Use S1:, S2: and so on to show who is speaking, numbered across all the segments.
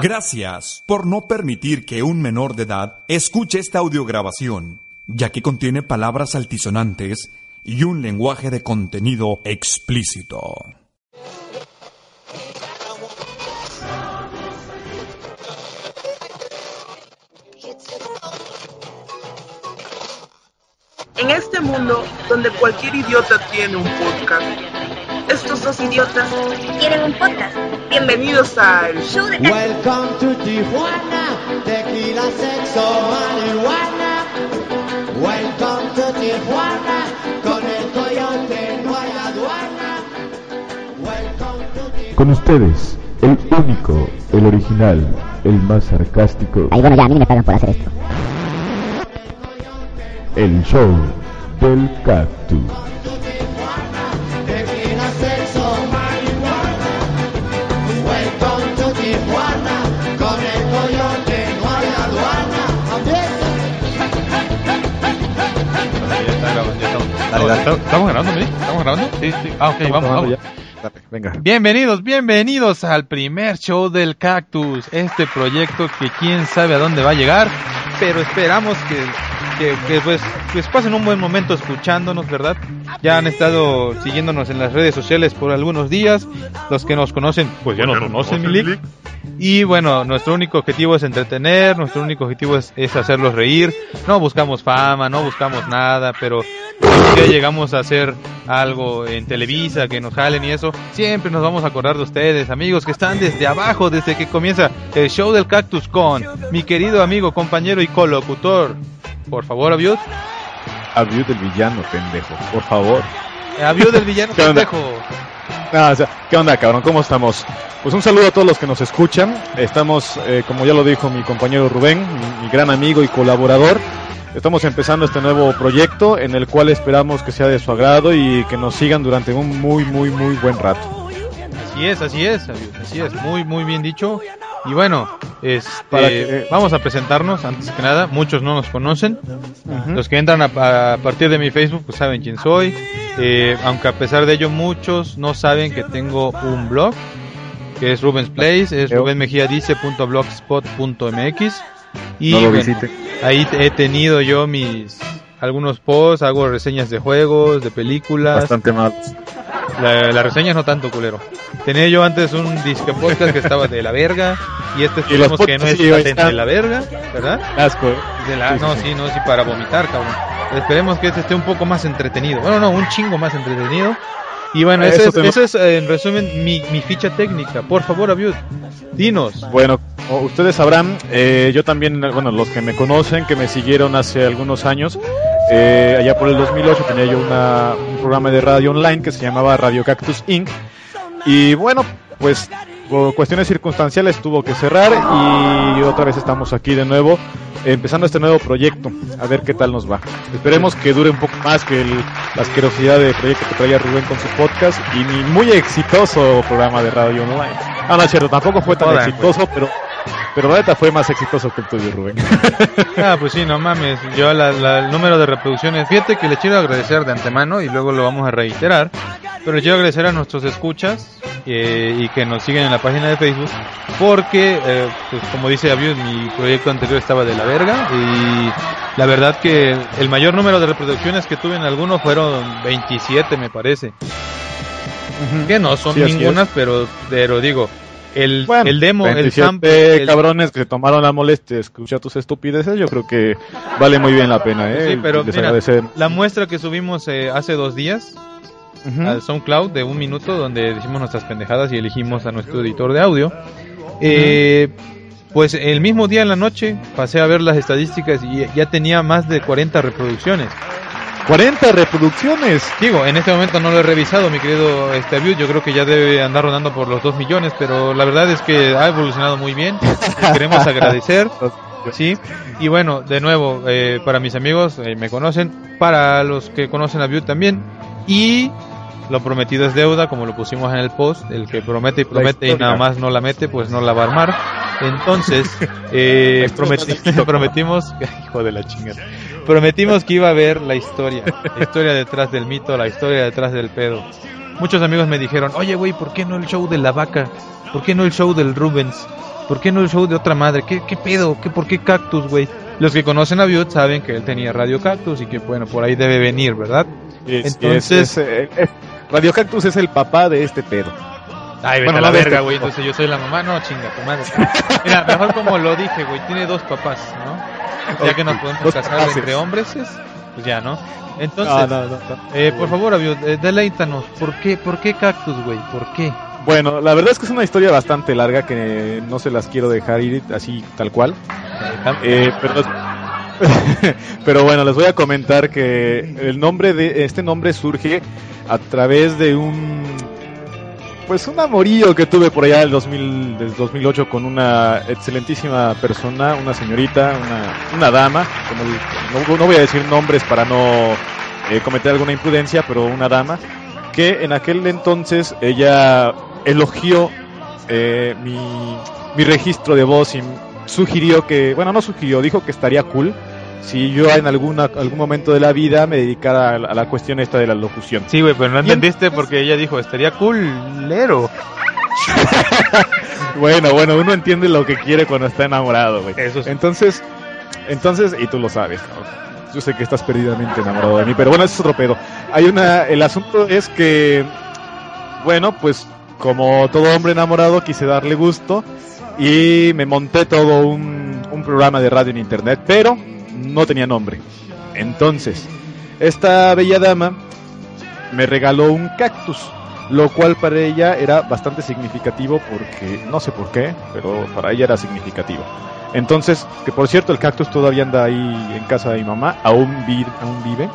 S1: Gracias por no permitir que un menor de edad escuche esta audiograbación, ya que contiene palabras altisonantes y un lenguaje de contenido explícito.
S2: En este mundo donde cualquier idiota tiene un podcast, estos dos idiotas
S3: tienen un podcast.
S2: bienvenidos al
S3: Show de Cactus.
S4: Welcome to Tijuana, tequila, sexo, marihuana. Welcome to Tijuana, con el coyote no hay aduana. Welcome to Tijuana.
S5: Con ustedes, el único, el original, el más sarcástico,
S6: Ahí bueno, ya a mí no me pagan por hacer esto.
S5: el show del cactus.
S7: Estamos. ¿Estamos- ¿Estamos grabando, Miri? ¿Estamos grabando? Sí, sí. Ah, ok, vamos, vamos.
S8: Venga.
S7: Bienvenidos, bienvenidos al primer show del Cactus. Este proyecto que quién sabe a dónde va a llegar, pero esperamos que, que, que, pues, pues pasen un buen momento escuchándonos, ¿verdad? Ya han estado siguiéndonos en las redes sociales por algunos días. Los que nos conocen, pues ya nos conocen, Milik. Y bueno, nuestro único objetivo es entretener, nuestro único objetivo es, es hacerlos reír. No buscamos fama, no buscamos nada, pero si ya llegamos a hacer algo en Televisa, que nos jalen y eso, siempre nos vamos a acordar de ustedes, amigos que están desde abajo, desde que comienza el show del cactus con mi querido amigo, compañero y colocutor. Por favor, Aviud.
S8: Aviud del villano, pendejo. Por favor.
S7: Aviud del villano pendejo.
S8: Ah, o sea, ¿Qué onda, cabrón? ¿Cómo estamos? Pues un saludo a todos los que nos escuchan. Estamos, eh, como ya lo dijo mi compañero Rubén, mi, mi gran amigo y colaborador. Estamos empezando este nuevo proyecto en el cual esperamos que sea de su agrado y que nos sigan durante un muy, muy, muy buen rato.
S7: Así es, así es, así es, muy, muy bien dicho. Y bueno, este,
S8: que-
S7: vamos a presentarnos antes que nada. Muchos no nos conocen.
S8: Ujú.
S7: Los que entran a, a partir de mi Facebook pues saben quién soy. Eh, aunque a pesar de ello muchos no saben que tengo un blog que es Rubens Place, es rubenmejiadice.blogspot.mx y
S8: No lo
S7: bueno,
S8: visite.
S7: ahí he tenido yo mis algunos posts, hago reseñas de juegos, de películas.
S8: Bastante mal.
S7: La, la reseña no tanto culero. Tenía yo antes un disque podcast que estaba de la verga y este esperemos que no es
S8: sí, ahí
S7: de la verga, ¿verdad?
S8: Asco. ¿eh?
S7: De la- no,
S8: sí.
S7: sí, no, sí, para vomitar, cabrón. Esperemos que este esté un poco más entretenido. Bueno, no, un chingo más entretenido. Y bueno,
S8: Eso
S7: eso, es, eso es, eh, en resumen, mi, mi ficha técnica. Por favor, Abiud, dinos.
S8: Bueno, como ustedes sabrán, eh, yo también, bueno, los que me conocen, que me siguieron hace algunos años, eh, allá por el 2008 tenía yo una- un programa de radio online que se llamaba Radio Cactus Inc. Y bueno, pues cuestiones circunstanciales tuvo que cerrar y otra vez estamos aquí de nuevo, empezando este nuevo proyecto, a ver qué tal nos va. Esperemos que dure un poco más que el- la asquerosidad de proyecto que traía Rubén con su podcast y mi muy exitoso programa de radio online. Ah, no, es cierto, tampoco fue tan
S7: Jodan,
S8: exitoso, pero pero la neta fue más exitoso que el tuyo, Rubén.
S7: Ah, pues sí, no mames. Yo la- la- el número de reproducciones, fíjate que le quiero agradecer de antemano y luego lo vamos a reiterar. Pero quiero agradecer a nuestros escuchas eh, y que nos siguen en la página de Facebook. Porque, eh, pues como dice Abiud, mi proyecto anterior estaba de la verga. Y la verdad que el mayor número de reproducciones que tuve en alguno fueron 27, me parece. Que no son
S8: Sí,
S7: ningunas, pero, pero digo, el,
S8: Bueno,
S7: el demo, el
S8: 27
S7: sample. el-
S8: cabrones que se tomaron la molestia de escuchar tus estupideces, yo creo que vale muy bien la pena, ¿eh?
S7: Sí, pero mira, la muestra que subimos eh, hace dos días
S8: Ujú.
S7: al SoundCloud de un minuto donde decimos nuestras pendejadas y elegimos a nuestro editor de audio. Eh, pues el mismo día en la noche pasé a ver las estadísticas y ya tenía más de 40 reproducciones.
S8: 40 reproducciones.
S7: Digo, en este momento no lo he revisado, mi querido este view, yo creo que ya debe andar rodando por los 2 millones, pero la verdad es que ha evolucionado muy bien. Les queremos agradecer. Sí, y bueno, de nuevo, eh, para mis amigos, eh, me conocen, para los que conocen a View también, y lo prometido es deuda, como lo pusimos en el post, el que promete y promete y nada más no la mete, pues no la va a armar. Entonces, eh, prometi- prometimos, hijo de la chingada, prometimos que iba a ver la historia, la historia detrás del mito, la historia detrás del pedo. Muchos amigos me dijeron, oye güey, ¿por qué no el show de la vaca? ¿Por qué no el show del Rubens? ¿Por qué no el show de otra madre? ¿Qué, qué pedo? ¿Qué, ¿Por qué Cactus, güey? Los que conocen a Viud saben que él tenía Radio Cactus y que, bueno, por ahí debe venir, ¿verdad?
S8: Es-
S7: Entonces-
S8: es- es- es- Radio Cactus es el papá de este pedo.
S7: Ay, vete
S8: Bueno,
S7: a la verga,
S8: este
S7: güey. Entonces yo soy la mamá. No, chinga tu madre. Mira, mejor como lo dije, güey. Tiene dos papás, ¿no? Ya que nos podemos casar entre hombres, es- pues ya, ¿no? Entonces,
S8: No, no, no, no.
S7: eh, por favor, Aviud, eh, deleítanos. ¿Por qué, ¿Por qué Cactus, güey? ¿Por qué?
S8: Bueno, la verdad es que es una historia bastante larga que no se las quiero dejar ir así tal cual. Eh, pero, pero bueno, les voy a comentar que el nombre de este nombre surge a través de un pues un amorío que tuve por allá del 2000 del 2008 con una excelentísima persona, una señorita, una, una dama, como no, no voy a decir nombres para no eh, cometer alguna imprudencia, pero una dama que en aquel entonces ella elogió eh, mi, mi registro de voz y sugirió que, bueno, no sugirió, dijo que estaría cool si yo en alguna, algún momento de la vida me dedicara a la, a la cuestión esta de la locución.
S7: Sí, güey, pero no entendiste porque ella dijo, estaría culero.
S8: Bueno, bueno, uno entiende lo que quiere cuando está enamorado, güey.
S7: Eso sí.
S8: Entonces, entonces, y tú lo sabes, ¿no? yo sé que estás perdidamente enamorado de mí, pero bueno, ese es otro pedo. Hay una, el asunto es que, bueno, pues como todo hombre enamorado quise darle gusto y me monté todo un, un programa de radio en internet, pero no tenía nombre. Entonces, esta bella dama me regaló un cactus, lo cual para ella era bastante significativo porque no sé por qué, pero para ella era significativo. Entonces, que por cierto, el cactus todavía anda ahí en casa de mi mamá, aún, vi- aún vive.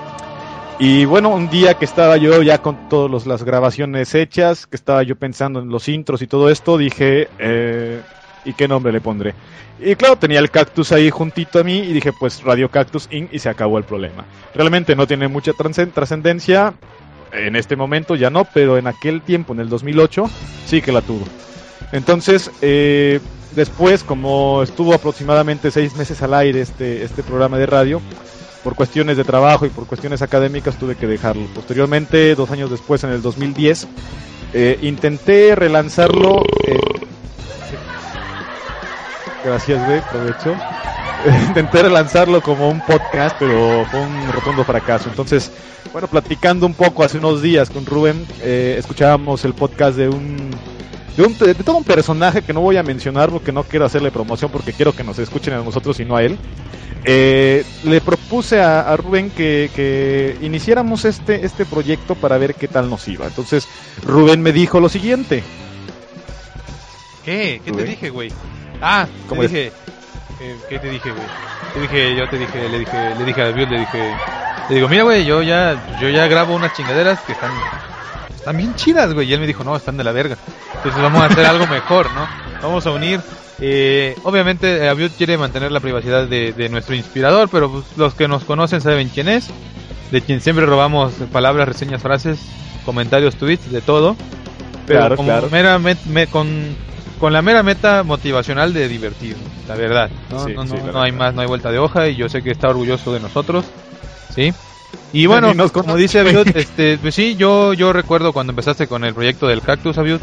S8: Y bueno, un día que estaba yo ya con todas las grabaciones hechas, que estaba yo pensando en los intros y todo esto, dije, eh, ¿y qué nombre le pondré? Y claro, tenía el cactus ahí juntito a mí y dije, pues Radio Cactus Inc. y se acabó el problema. Realmente no tiene mucha trascen- trascendencia, en este momento ya no, pero en aquel tiempo, en el 2008, sí que la tuvo. Entonces, eh, después, como estuvo aproximadamente seis meses al aire este, este programa de radio, por cuestiones de trabajo y por cuestiones académicas tuve que dejarlo. Posteriormente, dos años después, en el 2010, eh, intenté relanzarlo. eh, Gracias, güey, provecho. Intenté relanzarlo como un podcast, pero fue un rotundo fracaso. Entonces, bueno, platicando un poco hace unos días con Rubén, eh, escuchábamos el podcast de un, de un de todo un personaje que no voy a mencionar porque no quiero hacerle promoción porque quiero que nos escuchen a nosotros y no a él. Eh, le propuse a, a Rubén que, que iniciáramos este, este proyecto para ver qué tal nos iba. Entonces, Rubén me dijo lo siguiente.
S7: ¿Qué? ¿Qué te
S8: Güey.
S7: dije, güey? Ah,
S8: ¿Cómo
S7: te dije. eh, ¿Qué te dije, güey? Te dije, yo te dije, le dije, le dije a David, le dije, le digo, mira, güey, yo ya, yo ya grabo unas chingaderas que están, están bien chidas, güey. Y él me dijo, no, están de la verga. Entonces vamos a hacer algo mejor, ¿no? Vamos a unir. Eh, obviamente, Abiud quiere mantener la privacidad de, de nuestro inspirador, pero pues, los que nos conocen saben quién es, de quien siempre robamos palabras, reseñas, frases, comentarios, tweets, de todo. Pero
S8: Claro,
S7: como
S8: claro.
S7: mera met- me- con, con la mera meta motivacional de divertir, la verdad. No,
S8: Sí,
S7: no,
S8: sí,
S7: no,
S8: la
S7: no hay más, no hay vuelta de hoja y yo sé que está orgulloso de nosotros, ¿sí? Y bueno,
S8: nos
S7: como dice. Abiud, este, pues sí, yo, yo recuerdo cuando empezaste con el proyecto del cactus, Abiud,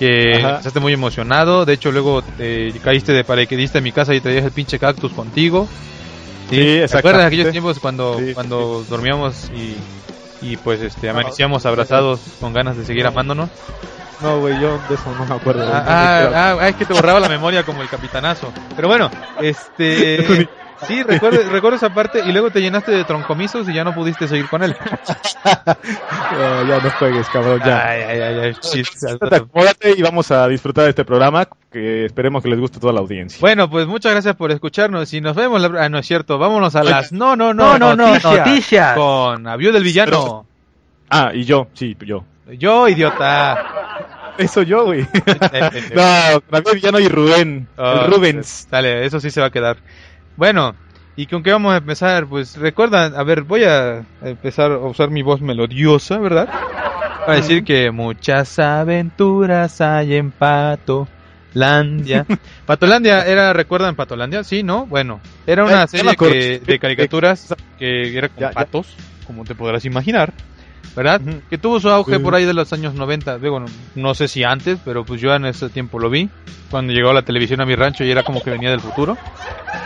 S7: que
S8: Ajá.
S7: empezaste muy emocionado, de hecho luego eh, caíste de paracaidista en mi casa y traías el pinche cactus contigo.
S8: Sí,
S7: ¿Te acuerdas de aquellos tiempos cuando,
S8: Sí,
S7: cuando dormíamos y, y pues este amanecíamos abrazados con ganas de seguir amándonos?
S8: No, güey, yo de eso no me acuerdo.
S7: Ah, ah, ah, es que te borraba la memoria como el capitanazo. Pero bueno, este. Sí, recuerdo, recuerdo esa parte y luego te llenaste de troncomisos y ya no pudiste seguir con él.
S8: Ah, ya no juegues, cabrón, ya.
S7: Ay, ay, ay,
S8: acomódate y vamos a disfrutar de este programa que esperemos que les guste a toda la audiencia.
S7: Bueno, pues muchas gracias por escucharnos y nos vemos. La... Ah, no es cierto. Vámonos a las. No, no,
S3: No,
S7: no,
S3: no, no, noticias.
S7: Con Avión del Villano.
S8: Ah, y yo, sí, yo.
S7: Yo, idiota.
S8: Eso yo, güey.
S7: Eh,
S8: no, David Villano y Rubén.
S7: Ah,
S8: Rubens.
S7: Dale, eso sí se va a quedar. Bueno, ¿y con qué vamos a empezar? Pues recuerda, a ver, voy a empezar a usar mi voz melodiosa, ¿verdad? Para decir que muchas aventuras hay en Patolandia. Patolandia era, ¿recuerdan Patolandia? Sí, ¿no? Bueno, era
S8: Eh,
S7: una
S8: me
S7: serie que- de caricaturas que era con
S8: Ya, ya.
S7: patos, como te podrás imaginar. ¿Verdad? Que tuvo su auge por ahí de los años 90. Digo, no, no sé si antes, pero pues yo en ese tiempo lo vi. Cuando llegó la televisión a mi rancho y era como que venía del futuro.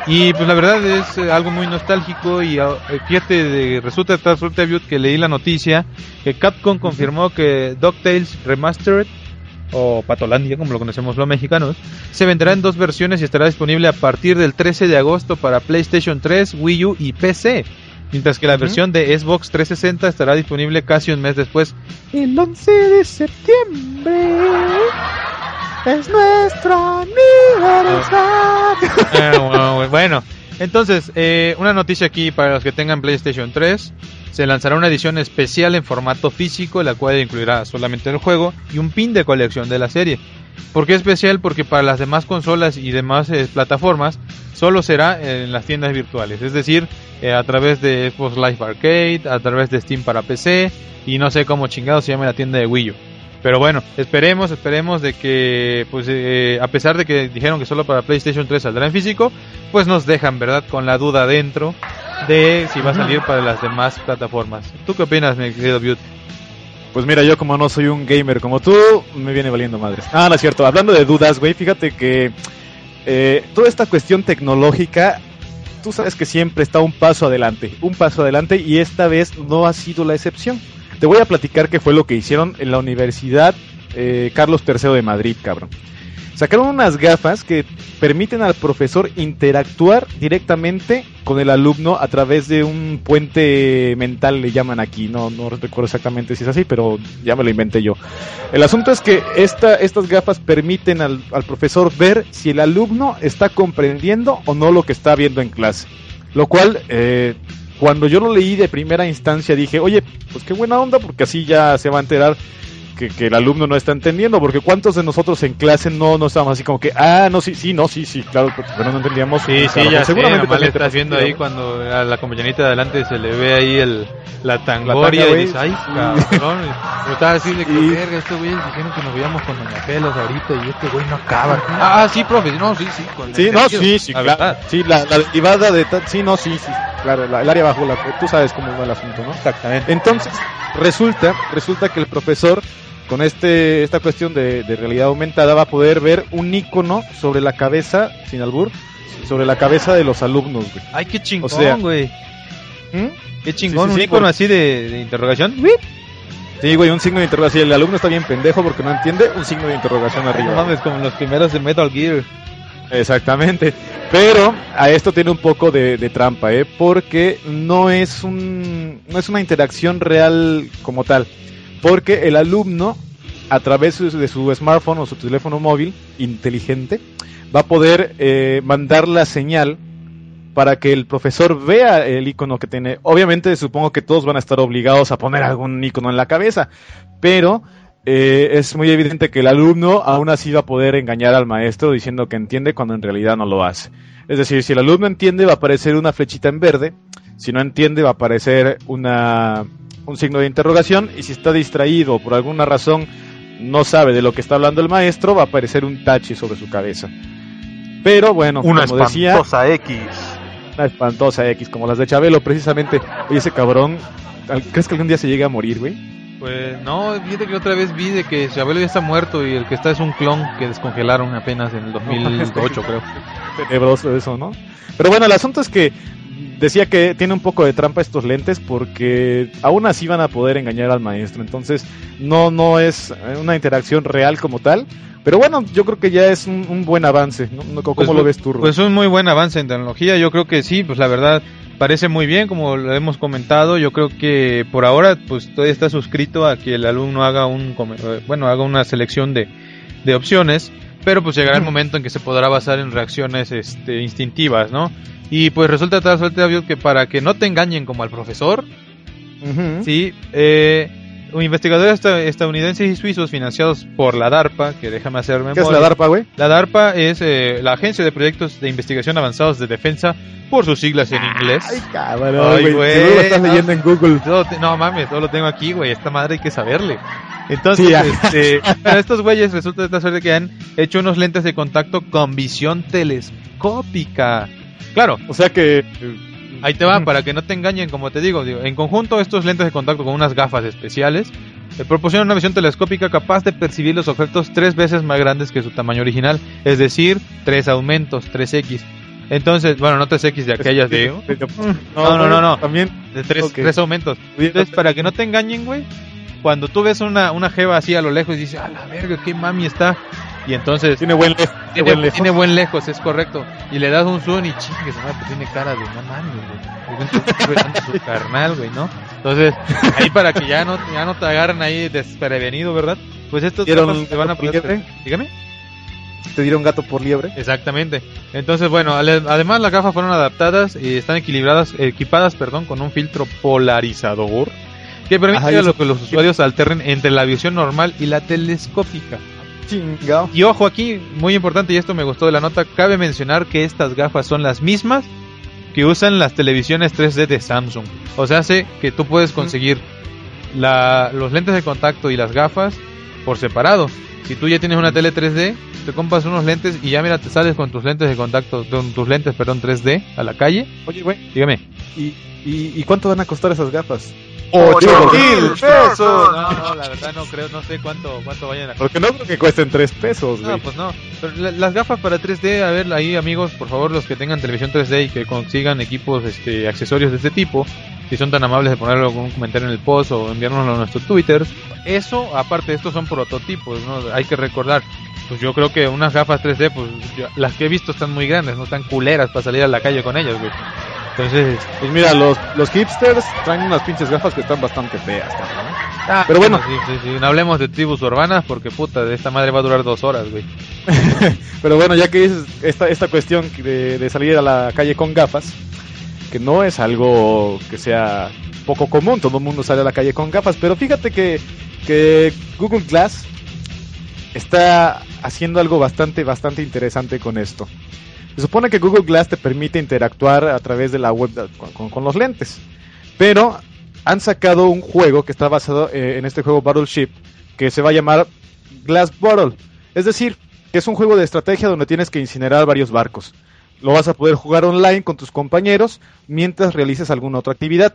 S7: Y pues la verdad es eh, algo muy nostálgico y ah, eh, fíjate, de, resulta, resulta Viud, que leí la noticia que Capcom confirmó que DuckTales Remastered o Patolandia, como lo conocemos los mexicanos, se venderá en dos versiones y estará disponible a partir del 13 de agosto para PlayStation 3, Wii U y PC. Mientras que la versión de Xbox 360 estará disponible casi un mes después, el 11 de septiembre. Es nuestro aniversario. Eh, bueno, bueno, entonces, eh, una noticia aquí para los que tengan PlayStation 3. Se lanzará una edición especial en formato físico, la cual incluirá solamente el juego y un pin de colección de la serie. ¿Por qué especial? Porque para las demás consolas y demás eh, plataformas solo será en las tiendas virtuales, es decir, eh, a través de Xbox Live Arcade, a través de Steam para PC y no sé cómo chingado se llama la tienda de Wii U. Pero bueno, esperemos, esperemos de que, pues, eh, a pesar de que dijeron que solo para PlayStation 3 saldrá en físico, pues nos dejan, ¿verdad? Con la duda dentro de si va a salir para las demás plataformas. ¿Tú qué opinas, mi querido Beauty?
S8: Pues mira, yo como no soy un gamer como tú, me viene valiendo madres. Ah, no es cierto. Hablando de dudas, güey, fíjate que eh, toda esta cuestión tecnológica, tú sabes que siempre está un paso adelante, un paso adelante y esta vez no ha sido la excepción. Te voy a platicar qué fue lo que hicieron en la Universidad eh, Carlos III de Madrid, cabrón. Sacaron unas gafas que permiten al profesor interactuar directamente con el alumno a través de un puente mental, le llaman aquí. No, no recuerdo exactamente si es así, pero ya me lo inventé yo. El asunto es que esta, estas gafas permiten al, al profesor ver si el alumno está comprendiendo o no lo que está viendo en clase. Lo cual, eh, cuando yo lo leí de primera instancia, dije, oye, pues qué buena onda, porque así ya se va a enterar que, que el alumno no está entendiendo, porque cuántos de nosotros en clase no, no estábamos así como que, ah, no, sí, sí, no, sí, sí, claro, pero no entendíamos.
S7: Sí,
S8: Claro,
S7: sí, ya
S8: pues
S7: sé,
S8: seguramente
S7: le
S8: te
S7: estás viendo ahí cuando a la compañerita de adelante se le ve ahí el, la tangoria
S8: tanga,
S7: y
S8: güey.
S7: dices, ay, cabrón. Pero estaba así de que,
S8: Y-
S7: verga, estos güeyes dijeron que nos veíamos con Doña Pelos ahorita y este güey no acaba. Ah, sí, profe, no, sí, sí. con
S8: Sí, no, sí, sí,
S7: la.
S8: Sí, la, la derivada de... Sí, no, sí, sí, claro, la- el área bajo la... Tú sabes cómo va el asunto, ¿no?
S7: Exactamente.
S8: Entonces, resulta, resulta que el profesor, con este, esta cuestión de, de realidad aumentada, va a poder ver un icono sobre la cabeza, sin albur, sobre la cabeza de los alumnos, güey.
S7: Ay, qué chingón,
S8: O sea-
S7: güey.
S8: ¿Mm?
S7: Qué chingón,
S8: Sí, sí,
S7: un
S8: sí,
S7: icono
S8: por-
S7: así de, de interrogación.
S8: Sí, güey, un signo de interrogación. El alumno está bien pendejo porque no entiende, un signo de interrogación arriba.
S7: No mames, como los primeros de Metal Gear.
S8: Exactamente. Pero a esto tiene un poco de, trampa, ¿eh? Porque no es, un, no es una interacción real como tal. Porque el alumno, a través de su, de su smartphone o su teléfono móvil inteligente, va a poder eh, mandar la señal para que el profesor vea el icono que tiene. Obviamente supongo que todos van a estar obligados a poner algún icono en la cabeza, pero eh, es muy evidente que el alumno aún así va a poder engañar al maestro diciendo que entiende cuando en realidad no lo hace. Es decir, si el alumno entiende va a aparecer una flechita en verde, si no entiende va a aparecer una, un signo de interrogación y si está distraído o por alguna razón no sabe de lo que está hablando el maestro va a aparecer un tache sobre su cabeza. Pero bueno,
S7: Una
S8: como decía,
S7: espantosa X.
S8: una espantosa X, como las de Chabelo, precisamente. Oye, ese cabrón, ¿al- ¿crees que algún día se llegue a morir, güey?
S7: Pues no, fíjate que otra vez vi de que Chabelo ya está muerto y el que está es un clon que descongelaron apenas en el 2008, creo.
S8: Tenebroso eso, ¿no? Pero bueno, el asunto es que decía que tiene un poco de trampa estos lentes porque aún así van a poder engañar al maestro. Entonces, no, no es una interacción real como tal. Pero bueno, yo creo que ya es un, un buen avance. ¿no? ¿Cómo
S7: Pues,
S8: lo ves tú, Rubén?
S7: Pues un muy buen avance en tecnología, yo creo que sí, pues la verdad parece muy bien, como lo hemos comentado, yo creo que por ahora pues todavía está suscrito a que el alumno haga un, eh, bueno, haga una selección de, de opciones, pero pues llegará el momento en que se podrá basar en reacciones este, instintivas, ¿no? Y pues resulta tal suerte que para que no te engañen como al profesor,
S8: Ujú.
S7: Sí, eh, investigadores esta- estadounidenses y suizos financiados por la DARPA, que déjame hacer memoria.
S8: ¿Qué es la DARPA, güey?
S7: La DARPA es eh, la Agencia de Proyectos de Investigación Avanzados de Defensa, por sus siglas en inglés.
S8: Ay, cabrón,
S7: Ay,
S8: güey. lo estás
S7: no.
S8: leyendo en Google.
S7: Todo no mames, todo lo tengo aquí, güey. Esta madre hay que saberle. Entonces,
S8: Sí,
S7: este, bueno, estos güeyes resulta de esta suerte que han hecho unos lentes de contacto con visión telescópica. Claro,
S8: O sea que
S7: Ahí te va, para que no te engañen, como te digo, digo, en conjunto estos lentes de contacto con unas gafas especiales eh, proporcionan una visión telescópica capaz de percibir los objetos tres veces más grandes que su tamaño original, es decir, tres aumentos, 3X. Entonces, bueno, no 3X de aquellas de... No, no, no, no.
S8: También.
S7: De tres,
S8: Ok.
S7: tres aumentos. Entonces, para que no te engañen, güey, cuando tú ves una, una jeva así a lo lejos y dices, a la verga, qué mami está. Y entonces
S8: Tiene buen lejos.
S7: tiene,
S8: buen lejos.
S7: tiene buen lejos, es correcto. Y le das un zoom y chingue, pues tiene cara de no mames, güey. Su carnal, güey, ¿no? Entonces, ahí para que ya no, ya no te agarren ahí desprevenido, ¿verdad? Pues estos
S8: ¿Dieron
S7: gafas te van a poder... Dígame.
S8: Te dieron gato por liebre.
S7: Exactamente. Entonces, bueno, además las gafas fueron adaptadas y están equilibradas, equipadas, perdón, con un filtro polarizador que permite
S8: Ajá,
S7: a que los usuarios alternen entre la visión normal y la telescópica.
S8: Chingao.
S7: Y ojo aquí, muy importante, y esto me gustó de la nota, cabe mencionar que estas gafas son las mismas que usan las televisiones 3D de Samsung. O sea, hace que tú puedes conseguir la- los lentes de contacto y las gafas por separado. Si tú ya tienes una tele 3D, te compras unos lentes y ya mira, te sales con tus lentes de contacto, con tus lentes, perdón, 3D a la calle.
S8: Oye, güey,
S7: Dígame.
S8: ¿y, y, y cuánto van a costar esas gafas?
S2: ¡Ocho
S8: mil
S2: pesos!
S7: No, no, la verdad no creo, no sé cuánto, cuánto vayan a
S8: Porque no creo que cuesten 3 pesos,
S7: No,
S8: güey.
S7: pues no. Pero la- las gafas para 3D, a ver, ahí amigos, por favor, los que tengan televisión 3D y que consigan equipos, este, accesorios de este tipo, si son tan amables de ponerlo algún comentario en el post o enviárnoslo a nuestro Twitter. Eso, aparte, estos son prototipos, ¿no? Hay que recordar. Pues yo creo que unas gafas 3D, pues yo- las que he visto están muy grandes, no están culeras para salir a la calle con ellas, güey. Entonces,
S8: Pues mira, los, los hipsters traen unas pinches gafas que están bastante feas, cabrón.
S7: ah,
S8: Pero bueno.
S7: sí, sí, sí, no hablemos de tribus urbanas porque puta, de esta madre va a durar dos horas, güey.
S8: Pero bueno, ya que dices esta, esta cuestión de, de salir a la calle con gafas, que no es algo que sea poco común, todo el mundo sale a la calle con gafas, pero fíjate que, que Google Glass está haciendo algo bastante, bastante interesante con esto. Se supone que Google Glass te permite interactuar a través de la web con los lentes, pero han sacado un juego que está basado eh, en este juego Battleship, que se va a llamar Glass Bottle. Es decir, que es un juego de estrategia donde tienes que incinerar varios barcos. Lo vas a poder jugar online con tus compañeros mientras realices alguna otra actividad.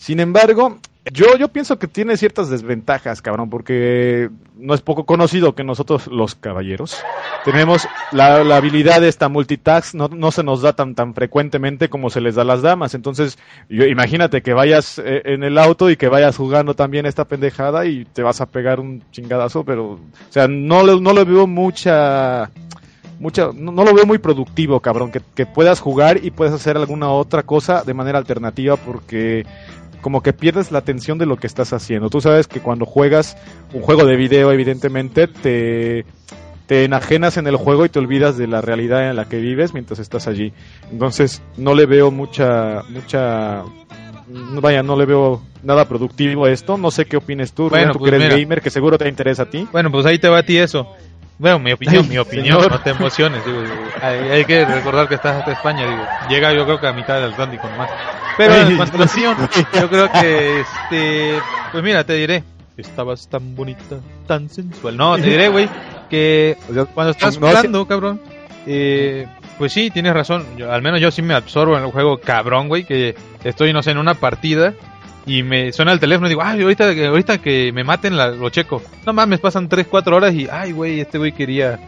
S8: Sin embargo, yo, yo pienso que tiene ciertas desventajas, cabrón, porque no es poco conocido que nosotros, los caballeros, tenemos la, la habilidad de esta multitask, no, no se nos da tan, tan frecuentemente como se les da a las damas. Entonces, yo, imagínate que vayas eh, en el auto y que vayas jugando también esta pendejada y te vas a pegar un chingadazo, pero, o sea, no, no le veo mucha mucha, no lo veo muy productivo, cabrón, que, que puedas jugar y puedas hacer alguna otra cosa de manera alternativa porque como que pierdes la atención de lo que estás haciendo. Tú sabes que cuando juegas un juego de video, evidentemente, te, te enajenas en el juego y te olvidas de la realidad en la que vives mientras estás allí. Entonces, no le veo mucha, mucha, vaya, no le veo nada productivo a esto. No sé qué opines tú,
S7: Bueno,
S8: Rubén, tú
S7: pues
S8: que eres
S7: mira.
S8: gamer, que seguro te interesa a ti.
S7: Bueno, pues ahí te va a ti eso. Bueno, mi opinión, mi opinión, no te emociones, digo, digo, hay, hay que recordar que estás hasta España, digo, llega yo creo que a mitad del Atlántico nomás. Pero en yo creo que, este, pues mira, te diré, estabas tan bonita, tan sensual. No, te diré, güey, que cuando estás jugando, cabrón, eh, pues sí, tienes razón, yo- al menos yo sí me absorbo en el juego cabrón, güey, que estoy, no sé, en una partida y me suena el teléfono y digo, ay, ahorita, que- ahorita que me maten la, lo checo. No mames, pasan 3, 4 horas y, ay, güey, este güey quería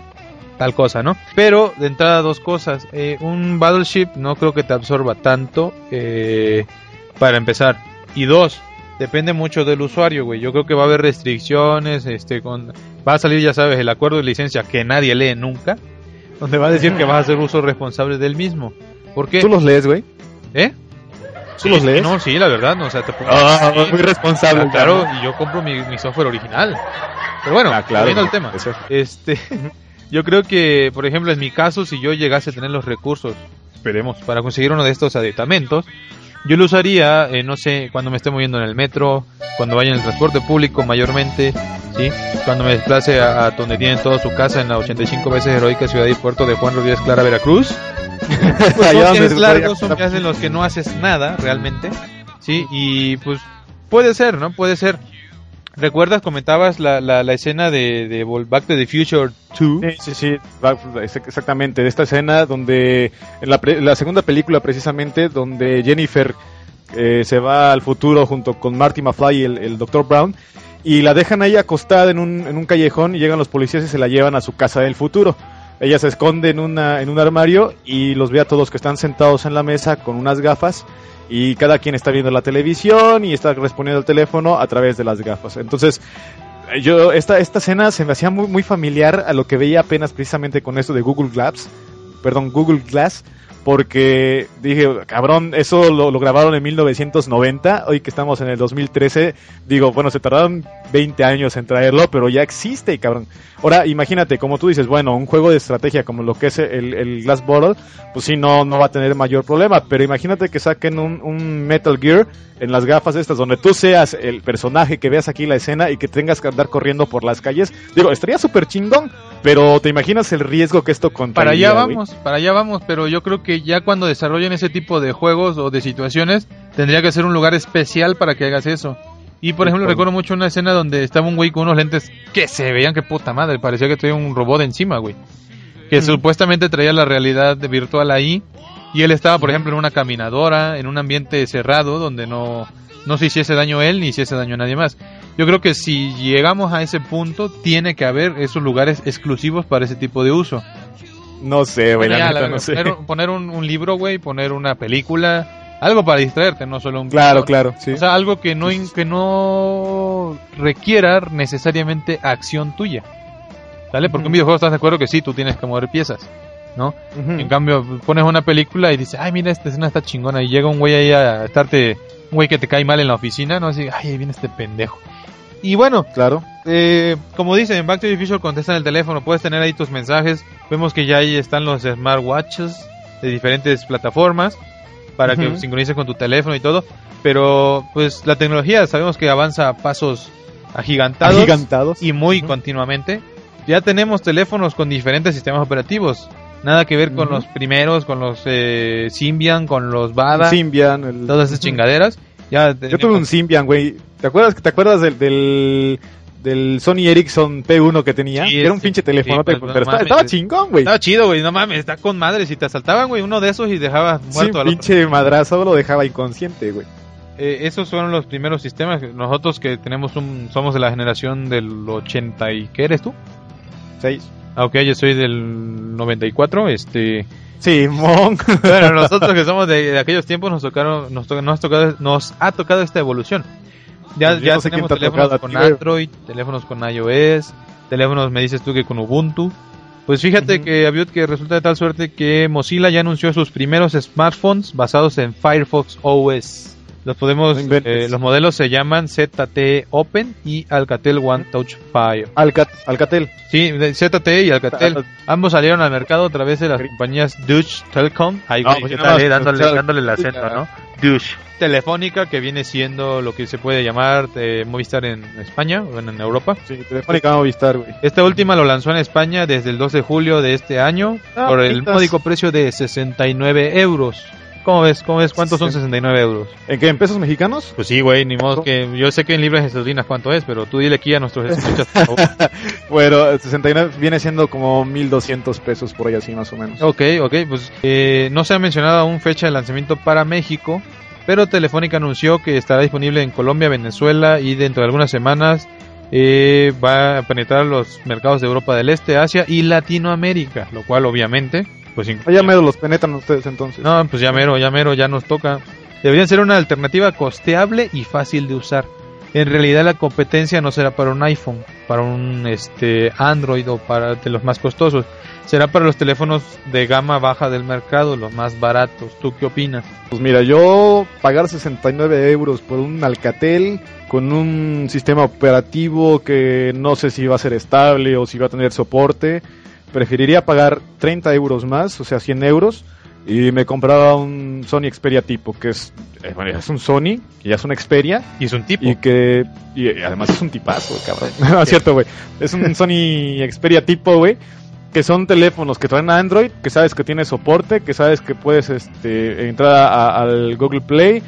S7: tal cosa, ¿no? Pero de entrada dos cosas. Eh, un Battleship no creo que te absorba tanto eh, para empezar. Y dos, depende mucho del usuario, güey. Yo creo que va a haber restricciones, este, con, va a salir, ya sabes, el acuerdo de licencia que nadie lee nunca, donde va a decir que vas a hacer uso responsable del mismo. ¿Por qué?
S8: ¿Tú los lees, güey?
S7: ¿Eh?
S8: ¿Tú los lees?
S7: No, sí, la verdad, no, o sea, te pongo...
S8: Ah, muy responsable.
S7: Ah, claro, y yo compro mi, mi software original. Pero bueno,
S8: Ah, claro.
S7: volviendo al tema.
S8: Eso.
S7: Este, yo creo que, por ejemplo, en mi caso, si yo llegase a tener los recursos, esperemos, para conseguir uno de estos aditamentos, yo lo usaría, eh, no sé, cuando me esté moviendo en el metro, cuando vaya en el transporte público mayormente, ¿sí? Cuando me desplace a, a donde tienen toda su casa en la 85 veces heroica ciudad y puerto de Juan Rodríguez Clara, Veracruz. Pues son viajes largos, son viajes en los que no haces nada realmente, ¿sí? Y pues puede ser, ¿no? Puede ser. ¿Recuerdas, comentabas la, la, la escena de, de Back to the Future 2?
S8: Sí, sí, sí, exactamente, de esta escena donde, en la, pre- la segunda película precisamente, donde Jennifer eh, se va al futuro junto con Marty McFly y el, el Dr. Brown, y la dejan ahí acostada en un, en un callejón y llegan los policías y se la llevan a su casa del futuro. Ella se esconde en, una, en un armario y los ve a todos que están sentados en la mesa con unas gafas y cada quien está viendo la televisión y está respondiendo al teléfono a través de las gafas. Entonces, yo esta, esta escena se me hacía muy, muy familiar a lo que veía apenas precisamente con esto de Google Glass, perdón, Google Glass, porque dije, cabrón, eso lo, lo grabaron en 1990, hoy que estamos en el 2013, digo, bueno, se tardaron 20 años en traerlo, pero ya existe, cabrón. Ahora, imagínate, como tú dices, bueno, un juego de estrategia como lo que es el, el Glass Bottle, pues sí, no, no va a tener mayor problema, pero imagínate que saquen un, un Metal Gear en las gafas estas, donde tú seas el personaje que veas aquí la escena y que tengas que andar corriendo por las calles. Digo, estaría súper chingón, pero te imaginas el riesgo que esto contaría.
S7: Para allá vamos, para allá vamos, pero yo creo que ya cuando desarrollen ese tipo de juegos o de situaciones, tendría que ser un lugar especial para que hagas eso. Y por ejemplo, recuerdo mucho una escena donde estaba un güey con unos lentes que se veían que puta madre, parecía que tenía un robot encima, güey. Que supuestamente traía la realidad virtual ahí. Y él estaba, por ejemplo, en una caminadora, en un ambiente cerrado, donde no, no se hiciese daño él ni hiciese daño a nadie más. Yo creo que si llegamos a ese punto, tiene que haber esos lugares exclusivos para ese tipo de uso.
S8: No sé, güey,
S7: Bueno,
S8: la
S7: ya,
S8: neta,
S7: la-
S8: no sé.
S7: poner, poner un, un libro, güey, poner una película, algo para distraerte, no solo un
S8: Claro,
S7: videojuego.
S8: claro, sí.
S7: O sea, algo que no que no requiera necesariamente acción tuya. ¿Sale? Porque
S8: Ujú.
S7: un videojuego estás de acuerdo que sí, tú tienes que mover piezas, ¿no? En cambio, pones una película y dices, ay, mira, esta escena está chingona. Y llega un güey ahí a estarte, un güey que te cae mal en la oficina, ¿no? Así, ay, ahí viene este pendejo. Y bueno,
S8: Claro.
S7: eh, como dicen, en Back to the Future contestan el teléfono, puedes tener ahí tus mensajes. Vemos que ya ahí están los smartwatches de diferentes plataformas para que
S8: Ujú.
S7: sincronices con tu teléfono y todo. Pero pues la tecnología sabemos que avanza a pasos agigantados
S8: Agigantados.
S7: y muy continuamente. Ya tenemos teléfonos con diferentes sistemas operativos. Nada que ver con los primeros, con los eh, Symbian, con los Bada,
S8: Symbian. el-
S7: todas esas chingaderas. Ya
S8: Yo tuve un Symbian, güey. ¿Te acuerdas, ¿Te acuerdas del, del, del Sony Ericsson P1 que tenía?
S7: Sí,
S8: Que era un
S7: sí,
S8: pinche
S7: sí,
S8: teléfono,
S7: pues,
S8: pero
S7: no
S8: estaba,
S7: mames.
S8: estaba chingón, güey.
S7: Estaba chido, güey. No mames, está con madre. Si te asaltaban, güey, uno de esos y dejabas muerto al otro.
S8: pinche madrazo lo dejaba inconsciente, güey.
S7: Eh, esos fueron los primeros sistemas. Nosotros que tenemos un. Somos de la generación del 80 y. ¿Qué eres tú?
S8: Seis.
S7: Ah, ok, yo soy del 94. Este.
S8: Simón.
S7: Bueno, nosotros que somos de, de aquellos tiempos nos tocaron. Nos, to- nos, ha tocado, nos ha tocado esta evolución. Ya, ya
S8: no sé quién
S7: tenemos teléfonos con. Android, teléfonos con iOS, teléfonos, me dices tú que con Ubuntu. Pues fíjate que Aviot que resulta de tal suerte que Mozilla ya anunció sus primeros smartphones basados en Firefox OS. Los podemos,
S8: No
S7: eh, los modelos se llaman ZTE Open y Alcatel One Touch Fire.
S8: Alcat, Alcatel.
S7: Sí, ZTE y Alcatel. Ambos salieron al mercado a través de las compañías Deutsche Telekom. Ahí,
S8: Ah,
S7: güey,
S8: pues
S7: más
S8: más,
S7: dándole, dándole el acento, ¿no? Deutsche. Telefónica, que viene siendo lo que se puede llamar eh, Movistar en España, o en, en Europa.
S8: Sí, Telefónica Movistar, güey.
S7: Esta última lo lanzó en España desde el 2 de julio de este año
S8: Ah,
S7: por el módico precio de 69 euros. ¿Cómo ves? ¿Cómo ves? ¿Cuántos son 69 euros?
S8: ¿En qué? ¿En pesos mexicanos?
S7: Pues sí, güey, ni modo que... Yo sé que en libras esterlinas cuánto es, pero tú dile aquí a nuestros escuchas.
S8: Bueno, el 69 viene siendo como 1200 pesos por ahí así más o menos.
S7: Ok, ok, pues eh, no se ha mencionado aún fecha de lanzamiento para México, pero Telefónica anunció que estará disponible en Colombia, Venezuela y dentro de algunas semanas eh, va a penetrar los mercados de Europa del Este, Asia y Latinoamérica, lo cual obviamente, pues in-
S8: Allá mero los penetran ustedes entonces.
S7: no, pues ya mero, ya mero, ya nos toca. Deberían ser una alternativa costeable y fácil de usar. En realidad la competencia no será para un iPhone, para un este Android o para de los más costosos. Será para los teléfonos de gama baja del mercado, los más baratos. ¿Tú qué opinas?
S8: Pues mira, yo pagar 69 euros por un Alcatel con un sistema operativo que no sé si va a ser estable o si va a tener soporte, preferiría pagar 30 euros más, o sea, 100 euros, y me compraba un Sony Xperia tipo, que es, eh, bueno, es un Sony, que ya es un Xperia,
S7: Y es un tipo.
S8: y que y además es un tipazo, cabrón. no es cierto, güey. Es un Sony Xperia tipo, güey. Que son teléfonos que traen Android, que sabes que tiene soporte, que sabes que puedes este, entrar a- al Google Play,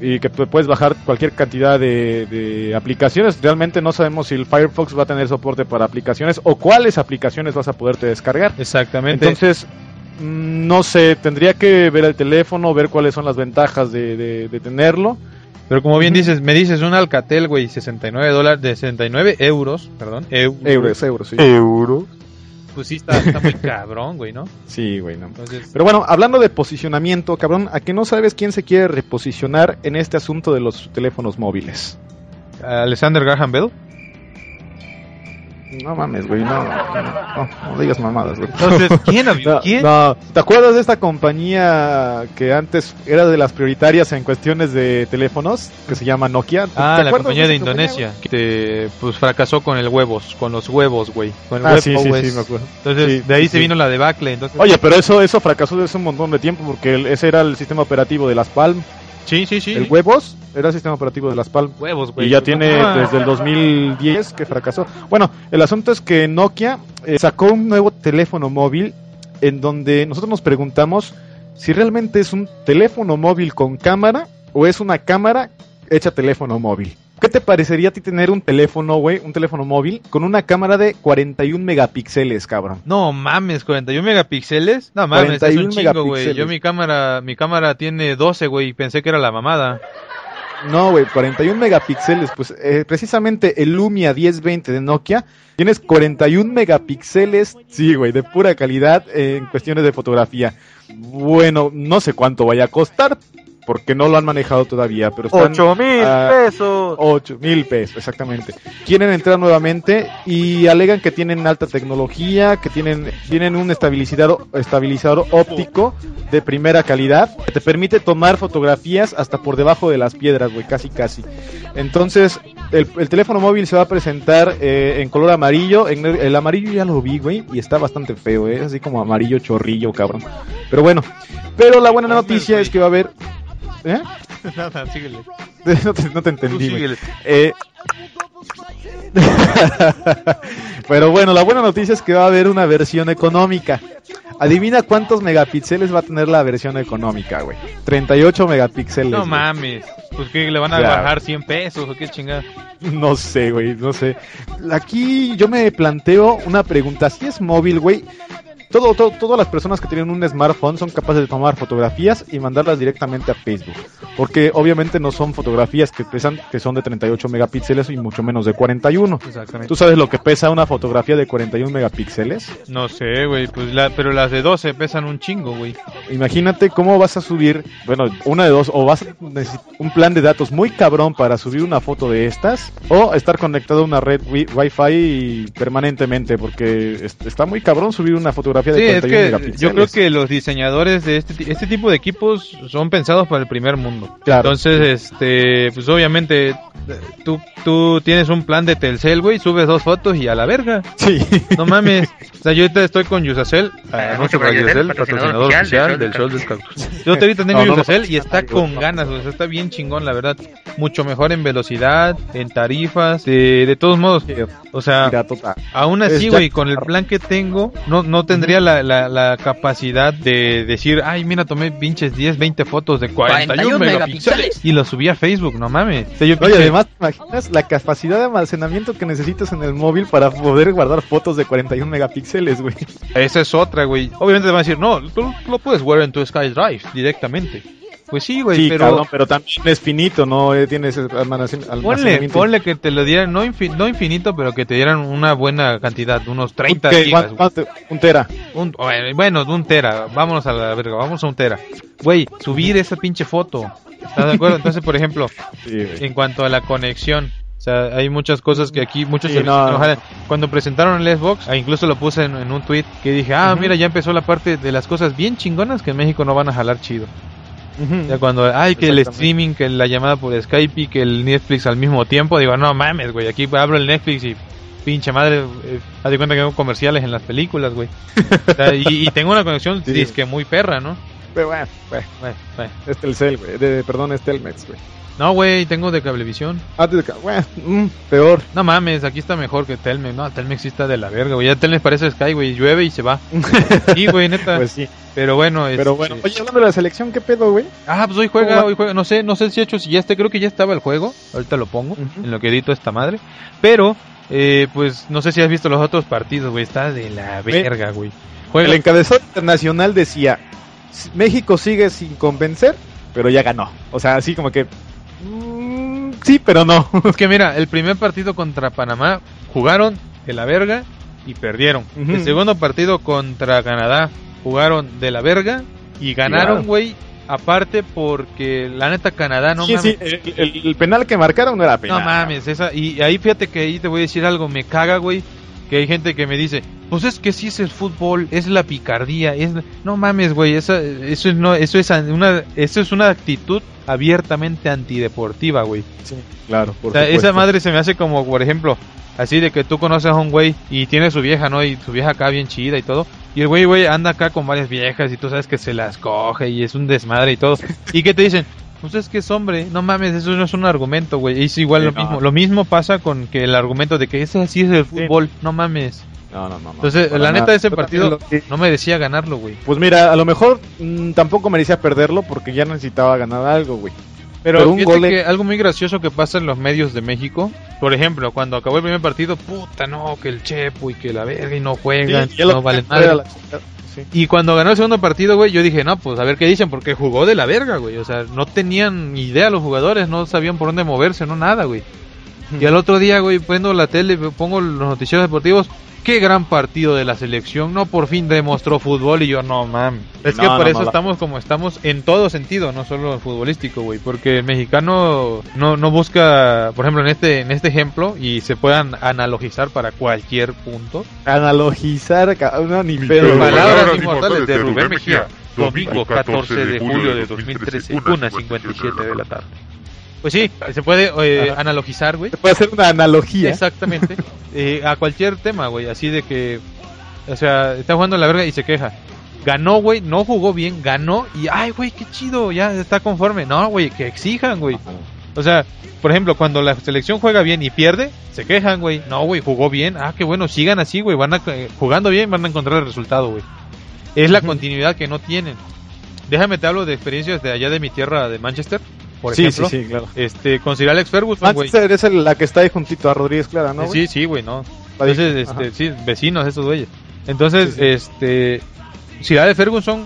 S8: y que puedes bajar cualquier cantidad de, de aplicaciones. Realmente no sabemos si el Firefox va a tener soporte para aplicaciones o cuáles aplicaciones vas a poderte descargar.
S7: Exactamente.
S8: Entonces, mm, no sé, tendría que ver el teléfono, ver cuáles son las ventajas de, de- de tenerlo.
S7: Pero como bien dices, me dices un Alcatel, güey, 69 dólares, de 69 euros, perdón. eu-
S8: Euros, euros, sí.
S5: Euro.
S7: Pues sí, está, está muy cabrón, güey, ¿no?
S8: Sí, güey, no.
S7: Entonces,
S8: Pero bueno, hablando de posicionamiento, cabrón, ¿a que no sabes quién se quiere reposicionar en este asunto de los teléfonos móviles?
S7: Alexander Graham Bell.
S8: No mames, güey, no, no, digas mamadas, güey.
S7: Entonces, ¿quién? amigo? ¿Quién?
S8: no, ¿te acuerdas de esta compañía que antes era de las prioritarias en cuestiones de teléfonos? Que se llama Nokia. ¿Te-
S7: Ah,
S8: te
S7: la compañía de
S8: compañía,
S7: Indonesia, que pues fracasó con el huevos, con los huevos, güey. Con el?
S8: Ah,
S7: web
S8: sí, sí,
S7: OS.
S8: sí, me acuerdo.
S7: Entonces,
S8: Sí,
S7: de ahí
S8: sí,
S7: se
S8: sí.
S7: vino la debacle. Entonces,
S8: Oye, pero eso eso fracasó desde hace un montón de tiempo porque ese era el sistema operativo de las Palm.
S7: Sí, sí, sí.
S8: El huevos era el sistema operativo de las Palm.
S7: huevos, güey.
S8: Y ya tiene
S7: Ah.
S8: desde el 2010 que fracasó. Bueno, el asunto es que Nokia eh, sacó un nuevo teléfono móvil en donde nosotros nos preguntamos si realmente es un teléfono móvil con cámara o es una cámara hecha teléfono móvil. ¿Qué te parecería a ti tener un teléfono, güey, un teléfono móvil con una cámara de 41 megapíxeles, cabrón?
S7: No mames, 41 megapíxeles. No mames, es
S8: 41
S7: un chingo, güey. Yo mi cámara, mi cámara tiene 12, güey, y pensé que era la mamada.
S8: No, güey, 41 megapíxeles. Pues eh, precisamente el Lumia 1020 de Nokia tienes 41 megapíxeles, sí, güey, de pura calidad eh, en cuestiones de fotografía. Bueno, no sé cuánto vaya a costar, porque no lo han manejado todavía, pero están...
S7: ¡Ocho mil
S8: ah,
S7: pesos!
S8: 8 mil pesos, exactamente. Quieren entrar nuevamente y alegan que tienen alta tecnología, que tienen, tienen un estabilizador, estabilizador óptico de primera calidad que te permite tomar fotografías hasta por debajo de las piedras, güey, casi casi. Entonces, el, el teléfono móvil se va a presentar eh, en color amarillo. En el, el amarillo ya lo vi, güey, y está bastante feo, ¿eh? Así como amarillo chorrillo, cabrón. Pero bueno, pero la buena noticia es que va a haber... ¿Eh?
S7: Nada, síguele.
S8: No te, no te
S7: Tú
S8: entendí,
S7: síguele.
S8: Eh, Pero bueno, la buena noticia es que va a haber una versión económica. Adivina cuántos megapíxeles va a tener la versión económica, güey. 38 megapíxeles.
S7: No
S8: güey.
S7: mames. Pues que le van a bajar 100 pesos o qué chingada.
S8: No sé, güey, no sé. Aquí yo me planteo una pregunta. Si es móvil, güey, todo, todo- todas las personas que tienen un smartphone son capaces de tomar fotografías y mandarlas directamente a Facebook. Porque obviamente no son fotografías que pesan, que son de 38 megapíxeles y mucho menos de 41.
S7: Exactamente.
S8: ¿Tú sabes lo que pesa una fotografía de 41 megapíxeles?
S7: No sé, güey. Pues la, pero las de 12 pesan un chingo, güey.
S8: Imagínate cómo vas a subir, bueno, una de dos, o vas a necesitar un plan de datos muy cabrón para subir una foto de estas, o estar conectado a una red wi- Wi-Fi permanentemente, porque es- está muy cabrón subir una fotografía de
S7: Sí, es
S8: 41
S7: que
S8: megapíxeles.
S7: yo creo que los diseñadores de este, ti- este tipo de equipos son pensados para el primer mundo.
S8: Claro.
S7: Entonces, este, pues obviamente tú, tú tienes un plan de Telcel, güey, subes dos fotos y a la verga.
S8: Sí.
S7: No mames. O sea, yo ahorita estoy con Yusacel,
S3: Ah,
S7: anuncio
S3: mucho
S7: para
S3: Yusacel, patrocinador oficial
S7: oficial
S3: del Show del
S7: Cactus. Yo ahorita tengo
S8: No, no, no.
S7: Yusacel y está con ganas, o sea, está bien chingón, la verdad. Mucho mejor en velocidad, en tarifas, de, de todos modos. O sea. Aún así, güey, con el plan que tengo, no, no tendría la, la, la capacidad de decir, ay, mira, tomé pinches 10, 20 fotos de 41,
S3: 41
S7: megapíxeles
S3: megapíxeles.
S7: y lo subí a Facebook, no mames. O sea, yo pinche-
S8: además, ¿te imaginas la capacidad de almacenamiento que necesitas en el móvil para poder guardar fotos de 41 megapíxeles, güey?
S7: esa es otra, güey. Obviamente te van a decir, no, tú lo puedes guardar en tu SkyDrive directamente. Pues sí, güey,
S8: Sí,
S7: pero
S8: cabrón, pero también es finito, no eh, tienes almacen-
S7: ponle,
S8: almacenamiento.
S7: ponle que te lo dieran, no, infi- no infinito, pero que te dieran una buena cantidad, unos 30
S8: Ok,
S7: gigas.
S8: ¿cuánto- cuánto? Un tera.
S7: Un- bueno, un tera, vámonos a la verga, vamos a un tera. Güey, subir esa pinche foto. ¿Estás de acuerdo? Entonces, por ejemplo,
S8: Sí,
S7: en cuanto a la conexión, o sea, hay muchas cosas que aquí, muchos
S8: Sí, no.
S7: no. Cuando presentaron el Xbox, ah, incluso lo puse en, en un tweet que dije, ah, mira, ya empezó la parte de las cosas bien chingonas que en México no van a jalar chido. Ya cuando, ay, que el streaming, que la llamada por Skype y que el Netflix al mismo tiempo, digo, no mames, güey, aquí abro el Netflix y pinche madre, eh, haz de cuenta que hago comerciales en las películas, güey. O sea, y, y tengo una conexión
S8: Sí.
S7: que muy perra, ¿no?
S8: Pero bueno, bueno,
S7: Bueno, bueno.
S8: es Telcel, güey. De, perdón, es Telmex, güey.
S7: No, güey, tengo de cablevisión.
S8: Ah, de ca- bueno, mm, peor.
S7: No mames, aquí está mejor que Telmex. No, Telmex sí está de la verga, güey. Ya Telmex parece Sky, güey. Llueve y se va. Sí, güey, neta.
S8: Pues sí.
S7: Pero bueno,
S8: Pero
S7: este-
S8: bueno, oye, hablando de la selección, ¿qué pedo, güey?
S7: Ah, pues hoy
S8: ¿Cómo
S7: juega, hoy juega. No sé, no sé si ha hecho, si ya está, creo que ya estaba el juego. Ahorita lo pongo, en lo que edito esta madre. Pero, eh, pues, no sé si has visto los otros partidos, güey. Está de la
S8: Ve-
S7: verga, güey.
S8: El encabezado internacional decía, "S- México sigue sin convencer, pero ya ganó. O sea, así como que... mm, sí, pero no.
S7: Es que mira, el primer partido contra Panamá jugaron de la verga y perdieron. El segundo partido contra Canadá jugaron de la verga y ganaron,
S8: Claro.
S7: güey. Aparte porque la neta Canadá no
S8: sí,
S7: mames.
S8: sí, el, el- el penal que marcaron no era penal.
S7: No mames, esa y ahí fíjate que ahí te voy a decir algo, me caga, güey, que hay gente que me dice, "Pues es que sí es el fútbol, es la picardía, es la-". no mames, güey, eso es no eso es una eso es una actitud abiertamente antideportiva, güey.
S8: Sí, claro, por
S7: O sea, esa madre se me hace como, por ejemplo, así de que tú conoces a un güey y tiene su vieja, ¿no? Y su vieja acá bien chida y todo. Y el güey, güey, anda acá con varias viejas y tú sabes que se las coge y es un desmadre y todo. ¿Y qué te dicen? Pues es que es hombre, no mames, eso no es un argumento, güey. Es igual
S8: Sí,
S7: lo
S8: no.
S7: mismo. Lo mismo pasa con que el argumento de que ese así es el fútbol, no mames.
S8: No, no, no, no,
S7: Entonces,
S8: para
S7: la neta,
S8: nada.
S7: ese partido
S8: lo
S7: no merecía ganarlo, güey.
S8: Pues mira, a lo mejor mm, tampoco merecía perderlo porque ya necesitaba ganar algo, güey.
S7: Pero,
S8: Pero un
S7: fíjate
S8: gol en-
S7: que algo muy gracioso que pasa en los medios de México, por ejemplo, cuando acabó el primer partido, puta, no, que el Chepo y que la verga y no juegan,
S8: Sí,
S7: no valen
S8: chingada, sí.
S7: Y cuando ganó el segundo partido, güey, yo dije, no, pues a ver qué dicen, porque jugó de la verga, güey. O sea, no tenían idea los jugadores, no sabían por dónde moverse, no nada, güey. Y al otro día, güey, prendo la tele, pongo los noticieros deportivos. Qué gran partido de la selección, no por fin demostró fútbol y yo no mames. Es que por
S8: no,
S7: eso
S8: no,
S7: estamos como estamos en todo sentido, no solo en futbolístico, güey, porque el mexicano no, no busca, por ejemplo, en este en este ejemplo y se puedan analogizar para cualquier punto.
S8: Analogizar, no, ni pedo.
S7: Palabras inmortales de Rubén Mejía, domingo 14 de julio de 2013, 1.57 de la tarde. Pues sí, se puede eh, analogizar, güey.
S8: Se puede hacer una analogía.
S7: Exactamente. eh, a cualquier tema, güey. Así de que, o sea, está jugando la verga y se queja. Ganó, güey, no jugó bien, ganó y, ay, güey, qué chido, ya está conforme. No, güey, que exijan, güey. O sea, por ejemplo, cuando la selección juega bien y pierde, se quejan, güey. No, güey, jugó bien. Ah, qué bueno, sigan así, güey. Van a, eh, jugando bien, van a encontrar el resultado, güey. Es la continuidad que no tienen. Déjame te hablo de experiencias de allá de mi tierra, de Manchester, por
S8: sí,
S7: ejemplo.
S8: sí, sí, claro.
S7: Este, con Sir Alex Ferguson, güey.
S8: Es el- la que está ahí juntito a Rodríguez Clara, ¿no?
S7: sí, sí, güey, no. Entonces, este,
S8: Ajá.
S7: sí, vecinos esos güeyes. Entonces,
S8: Sí, sí.
S7: este, Sir Alex Ferguson,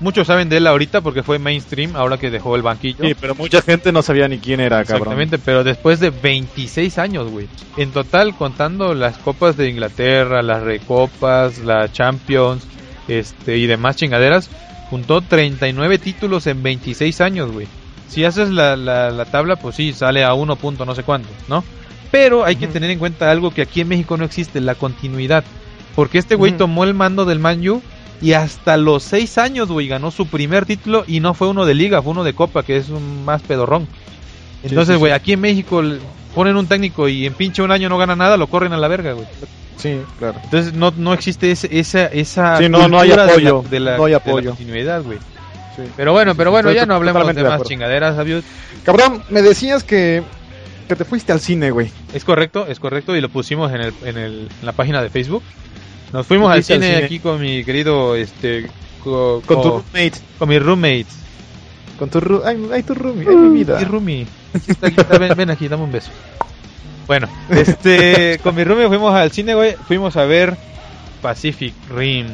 S7: muchos saben de él ahorita porque fue mainstream ahora que dejó el banquillo.
S8: Sí, pero mucha gente no sabía ni quién era, cabrón.
S7: Exactamente, pero después de 26 años, güey. En total, contando las copas de Inglaterra, las recopas, la Champions, este, y demás chingaderas, juntó 39 títulos en 26 años, güey. Si haces la, la, la tabla, pues sí, sale a 1 punto no sé cuánto, ¿no? Pero hay que tener en cuenta algo que aquí en México no existe, la continuidad. Porque este güey tomó el mando del Man U y hasta los 6 años, güey, ganó su primer título y no fue uno de liga, fue uno de copa, que es un más pedorrón. Entonces,
S8: sí,
S7: güey, aquí en México ponen un técnico y en pinche un año no gana nada, lo corren a la verga, güey.
S8: Sí, claro.
S7: Entonces no, no existe ese, esa, esa
S8: Sí, no, no hay
S7: de
S8: apoyo,
S7: la, de la-
S8: no hay
S7: de la
S8: apoyo.
S7: continuidad, güey.
S8: Sí.
S7: Pero bueno, pero bueno,
S8: Estoy
S7: ya no hablemos de más chingaderas, Abiud.
S8: Cabrón, me decías que, que te fuiste al cine, güey.
S7: Es correcto, es correcto y lo pusimos en, el, en, el, en la página de Facebook. Nos fuimos al cine, aquí con mi querido, este, co-
S8: Con tu roommate.
S7: con mis roommates.
S8: Con tu ru ay, ay, tu roomie, ay, mi vida.
S7: Mi roomie. Aquí está, aquí está, ven, ven aquí, dame un beso. Bueno, este, con mi roomie fuimos al cine, güey. Fuimos a ver Pacific Rim.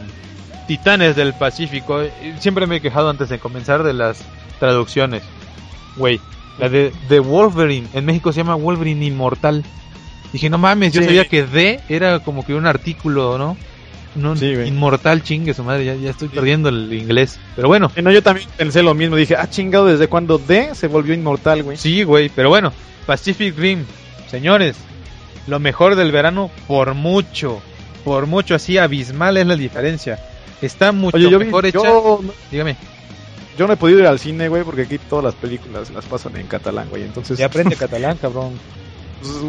S7: Titanes del Pacífico. Siempre me he quejado antes de comenzar de las traducciones. Güey, la de, de Wolverine. En México se llama Wolverine Inmortal. Dije, no mames, yo sabía que D era como que un artículo, ¿no? No,
S8: Sí,
S7: inmortal, chingue su madre, ya, ya estoy perdiendo el inglés. Pero bueno,
S8: no, yo también pensé lo mismo. Dije, ah, chingado, ¿desde cuándo D se volvió inmortal, güey?
S7: Sí, güey, pero bueno, Pacific Rim, señores, lo mejor del verano por mucho, por mucho, así abismal es la diferencia. Está mucho
S8: Oye, yo, vi-
S7: mejor hecha.
S8: yo,
S7: Dígame,
S8: yo no he podido ir al cine, güey, porque aquí todas las películas las pasan en catalán, güey. Entonces,
S7: ya aprende catalán, cabrón.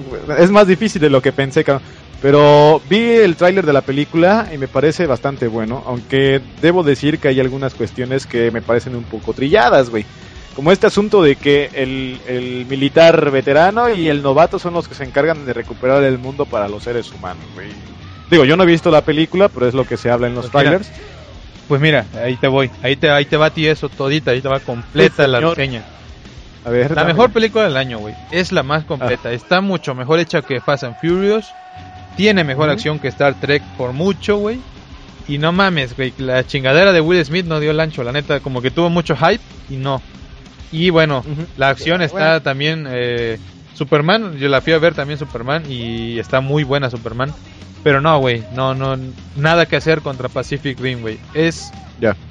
S8: pues, es más difícil de lo que pensé, cabrón. Pero vi el tráiler de la película y me parece bastante bueno, aunque debo decir que hay algunas cuestiones que me parecen un poco trilladas, güey. como este asunto de que el, el militar veterano y el novato son los que se encargan de recuperar el mundo para los seres humanos, güey. Digo, yo no he visto la película, pero es lo que se habla en los
S7: Pues mira,
S8: trailers.
S7: Pues mira, ahí te voy. Ahí te, ahí te va a ti eso todita. Ahí te va completa
S8: Sí,
S7: la reseña.
S8: A ver,
S7: La
S8: dame.
S7: mejor película del año, güey. Es la más completa. Está mucho mejor hecha que Fast and Furious. Tiene mejor acción que Star Trek por mucho, güey. Y no mames, güey. La chingadera de Will Smith no dio el ancho, la neta. Como que tuvo mucho hype y no. Y bueno, la acción está
S8: Bueno.
S7: también. eh, Superman, yo la fui a ver también Superman y está muy buena Superman. Pero no, güey, no, no, nada que hacer contra Pacific Rim, güey. Es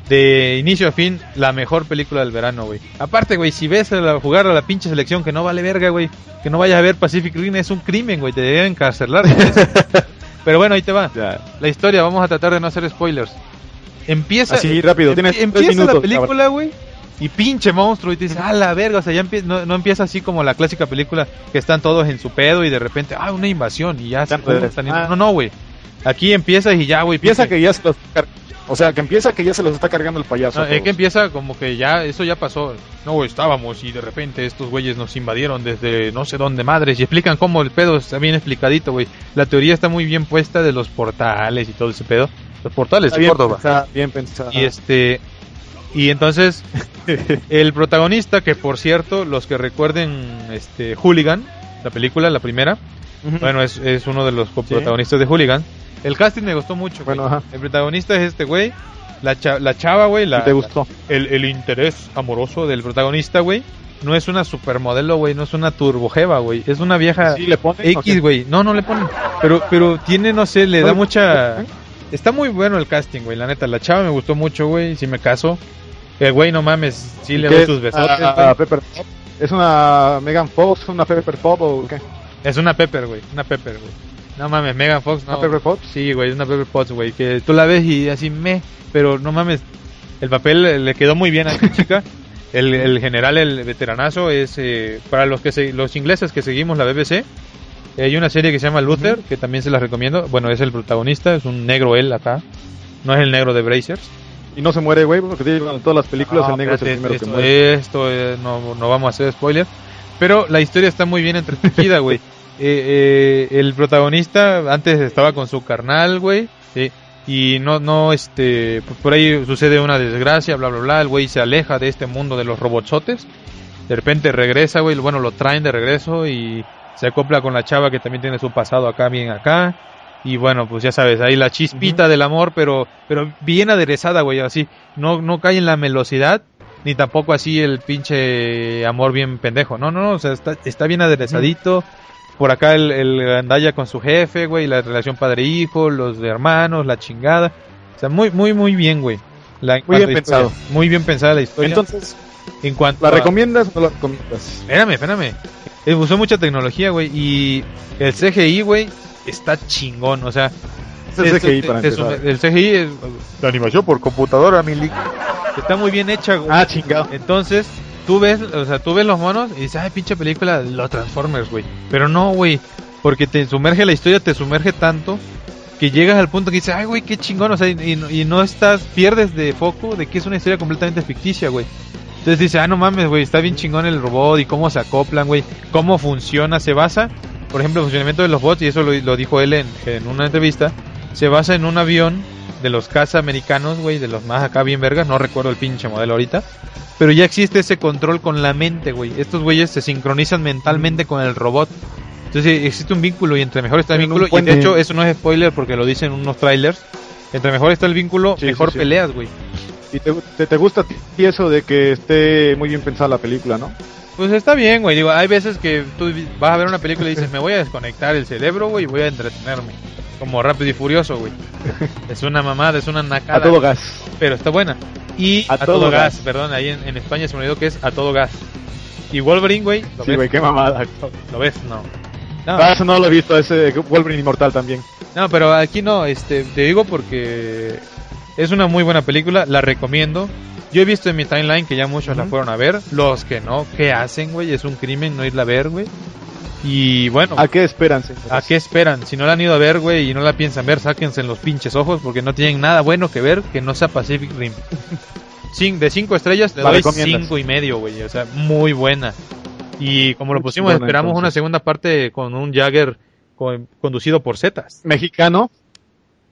S7: de inicio a fin la mejor película del verano, güey. Aparte, güey, si ves a la- jugar a la pinche selección que no vale verga, güey, que no vayas a ver Pacific Rim es un crimen, güey, te deben encarcelar. Pero bueno, ahí te va. La historia, vamos a tratar de no hacer spoilers. Empieza
S8: Así, rápido, tienes
S7: empieza
S8: minutos,
S7: la película, güey. Y pinche monstruo, y te dices, ah, la verga, o sea, ya empie- no, no empieza así como la clásica película que están todos en su pedo y de repente, ah, una invasión y ya se
S8: Están ah.
S7: No, no, güey. Aquí empiezas y ya, güey. Pinche-
S8: que ya se los o sea, que empieza que ya se los está cargando el payaso.
S7: No, es que empieza como que ya, eso ya pasó. No, estábamos y de repente estos güeyes nos invadieron desde no sé dónde madres y explican cómo el pedo está bien explicadito, güey. La teoría está muy bien puesta de los portales y todo ese pedo. Los portales
S8: Está
S7: de
S8: bien
S7: Córdoba.
S8: pensada, bien pensada.
S7: Y este y entonces el protagonista que por cierto, los que recuerden este Hooligan, la película, la primera, bueno, es, es uno de los protagonistas de Hooligan. El casting me gustó mucho.
S8: Bueno, ajá.
S7: El protagonista es este güey. La, cha- la chava, güey, la,
S8: ¿Y te gustó?
S7: el, el interés amoroso del protagonista, güey, no es una supermodelo, güey, no es una turbojeva, güey, es una vieja
S8: ¿Sí le ponen? ¿O
S7: X, güey. No, no le ponen. Pero pero tiene no sé, le da mucha Está muy bueno el casting, güey, la neta. La chava me gustó mucho, güey, si me caso. El güey, no mames, sí le
S8: ¿Qué
S7: doy sus besotes,
S8: Ah,
S7: güey.
S8: Pepper Pop. ¿Es una Megan Fox, una Pepper Pop o qué?
S7: Es una Pepper, güey, una Pepper, güey. No mames, Megan Fox, no.
S8: ¿Una Pepper Potts?
S7: Sí, güey, es una Pepper Potts, güey, que tú la ves y así me, pero no mames, el papel le- le quedó muy bien a esta chica. El, el general, el veteranazo, es eh, para los que se- los ingleses que seguimos la BBC. Hay una serie que se llama Luther, que también se la recomiendo. Bueno, es el protagonista, es un negro él acá. No es el negro de Brazers.
S8: Y no se muere, güey, porque en todas las películas
S7: No,
S8: el negro es el primero que
S7: esto,
S8: muere.
S7: esto, eh, no, no vamos a hacer spoiler. Pero la historia está muy bien entretejida, güey. Eh, eh, el protagonista antes estaba con su carnal, güey. y no, no, este, por- por ahí sucede una desgracia, bla, bla, bla. El güey se aleja de este mundo de los robotsotes. De repente regresa, güey. Bueno, lo traen de regreso y se acopla con la chava que también tiene su pasado acá, bien acá. Y bueno, pues ya sabes, ahí la chispita del amor, pero, pero bien aderezada, güey, así. No, no cae en la melosidad, ni tampoco así el pinche amor bien pendejo. No, no, no, o sea, está, está bien aderezadito. Por acá el, el con su jefe, güey, la relación padre-hijo, los hermanos, la chingada. O sea, muy, muy, muy bien, güey. La,
S8: Muy bien
S7: historia.
S8: pensado.
S7: Muy bien pensada la historia.
S8: Entonces,
S7: en cuanto
S8: ¿la
S7: a-
S8: recomiendas o no la recomiendas?
S7: Espérame, espérame. Eh, usó mucha tecnología, güey. Y el CGI, güey, está chingón. O sea,
S8: Es el
S7: esto
S8: CGI para
S7: sume- el CGI es la animación por computadora, mi lic. Está muy bien hecha, güey.
S8: Ah, chingado.
S7: Entonces, tú ves, o sea, tú ves los monos y dices, ay, pinche película, los Transformers, güey. Pero no, güey. Porque te sumerge la historia, te sumerge tanto que llegas al punto que dices, ay, güey, qué chingón. O sea, y, y- y no estás, pierdes de foco de que es una historia completamente ficticia, güey. Entonces dices, ah, no mames, güey, está bien chingón el robot y cómo se acoplan, güey. Cómo funciona, se basa, por ejemplo, el funcionamiento de los bots, y eso lo, lo dijo él en, en una entrevista, se basa en un avión de los caza americanos, güey, de los más acá bien vergas, no recuerdo el pinche modelo ahorita, pero ya existe ese control con la mente, güey. Estos güeyes se sincronizan mentalmente con el robot. Entonces existe un vínculo y entre mejor está el vínculo, y de hecho eso no es spoiler porque lo dicen unos trailers, entre mejor está el vínculo,
S8: Sí,
S7: mejor
S8: sí, sí.
S7: peleas, güey.
S8: ¿Y te, te, te gusta a ti eso de que esté muy bien pensada la película, no?
S7: Pues está bien, güey. Digo, hay veces que tú vas a ver una película y dices, me voy a desconectar el cerebro, güey, y voy a entretenerme. Como Rápido y Furioso, güey. Es una mamada, es una nacada.
S8: A todo gas.
S7: Pero está buena. Y
S8: A
S7: a, todo,
S8: todo
S7: gas.
S8: gas.
S7: perdón, ahí en, en España se me olvidó que es a todo gas. Y Wolverine, güey, ¿lo
S8: Sí, güey, qué mamada.
S7: ¿Lo ves? No. No,
S8: Ah, eso no lo he visto, ese Wolverine Inmortal también.
S7: no, pero aquí no, este, te digo porque es una muy buena película, la recomiendo. Yo he visto en mi timeline que ya muchos la fueron a ver. Los que no, ¿qué hacen, güey? Es un crimen no irla a ver, güey. Y bueno,
S8: ¿A qué esperan, señores?
S7: ¿A qué esperan? Si no la han ido a ver, güey, y no la piensan ver, sáquense en los pinches ojos porque no tienen nada bueno que ver que no sea Pacific Rim. cin- de 5 estrellas le doy. 5 y medio, güey. O sea, muy buena. Y como lo pusimos,
S8: chingona,
S7: esperamos una
S8: entonces.
S7: segunda parte con un Jagger con- conducido por Zetas.
S8: Mexicano.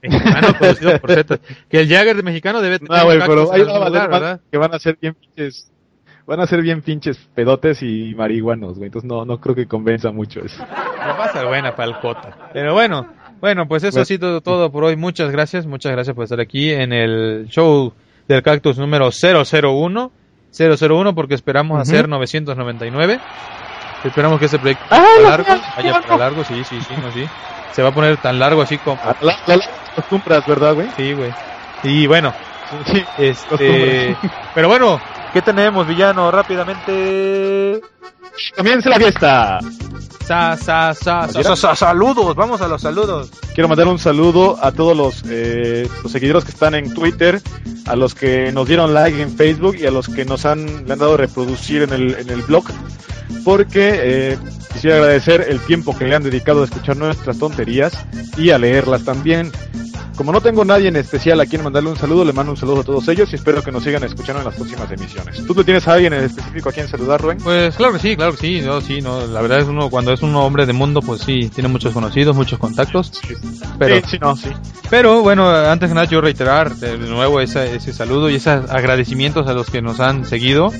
S7: Mexicano por. Que el Jagger de mexicano debe tener
S8: No, güey, pero
S7: en
S8: ahí
S7: algún
S8: va a valer
S7: lugar,
S8: más
S7: ¿verdad?
S8: que van a ser bien pinches. Van a ser bien pinches pedotes y marihuanos, güey. Entonces no, no creo que convenza mucho eso.
S7: No va a ser buena Jota. Pero bueno, bueno, pues eso
S8: Bueno.
S7: ha sido todo por hoy. Muchas gracias, muchas gracias por estar aquí en el show del cactus número 001. 001 porque esperamos
S8: Ujú.
S7: hacer 999. Esperamos que ese proyecto
S8: ¡Ah,
S7: vaya
S8: la
S7: largo, vaya para largo, sí, sí, sí, no, sí. Se va a poner tan largo así como...
S8: A la, la, la costumbras, ¿verdad, güey?
S7: Sí, güey. Y bueno,
S8: Sí.
S7: este... Pero bueno, ¿qué tenemos, villano? Rápidamente...
S8: Comienza la fiesta.
S7: Sa, sa, sa, sa, sa, sa- saludos, vamos a los saludos.
S8: Quiero mandar un saludo a todos los, eh, los seguidores que están en Twitter, a los que nos dieron like en Facebook y a los que nos han, le han dado reproducir en el, en el blog, porque eh, quisiera agradecer el tiempo que le han dedicado a escuchar nuestras tonterías y a leerlas también. Como no tengo nadie en especial a quien mandarle un saludo, le mando un saludo a todos ellos y espero que nos sigan escuchando en las próximas emisiones. ¿Tú no tienes a alguien en específico a quien saludar, Rubén?
S7: Pues claro que sí, claro sí, no, sí, no, la verdad es uno cuando es un hombre de mundo, pues sí, tiene muchos conocidos, muchos contactos, pero,
S8: sí, sí, no, sí.
S7: pero bueno, antes que nada yo reiterar de nuevo ese, ese saludo y esos agradecimientos a los que nos han seguido,